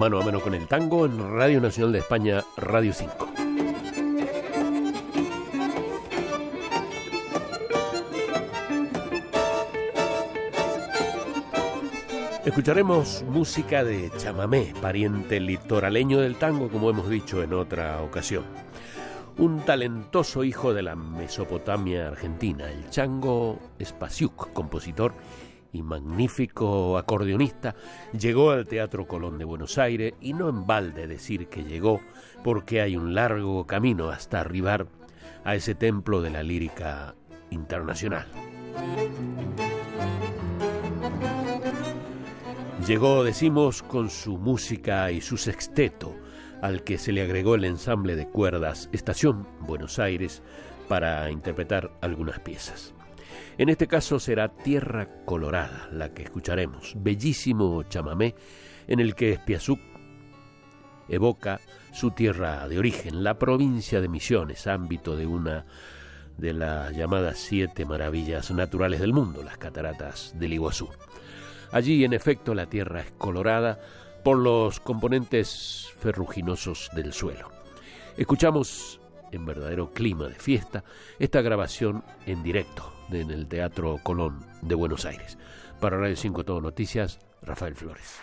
Mano a mano con el tango en Radio Nacional de España, Radio 5. Escucharemos música de chamamé, pariente litoraleño del tango, como hemos dicho en otra ocasión. Un talentoso hijo de la Mesopotamia argentina, el Chango Spasiuk, compositor y magnífico acordeonista, llegó al Teatro Colón de Buenos Aires y no en balde decir que llegó porque hay un largo camino hasta arribar a ese templo de la lírica internacional. Llegó, decimos, con su música y su sexteto, al que se le agregó el ensamble de cuerdas Estación Buenos Aires para interpretar algunas piezas. En este caso será Tierra Colorada la que escucharemos, bellísimo chamamé en el que Espiazú evoca su tierra de origen, la provincia de Misiones, ámbito de una de las llamadas siete maravillas naturales del mundo, las cataratas del Iguazú. Allí, en efecto, la tierra es colorada por los componentes ferruginosos del suelo. Escuchamos, en verdadero clima de fiesta, esta grabación en directo en el Teatro Colón de Buenos Aires. Para Radio 5 Todo Noticias, Rafael Flores.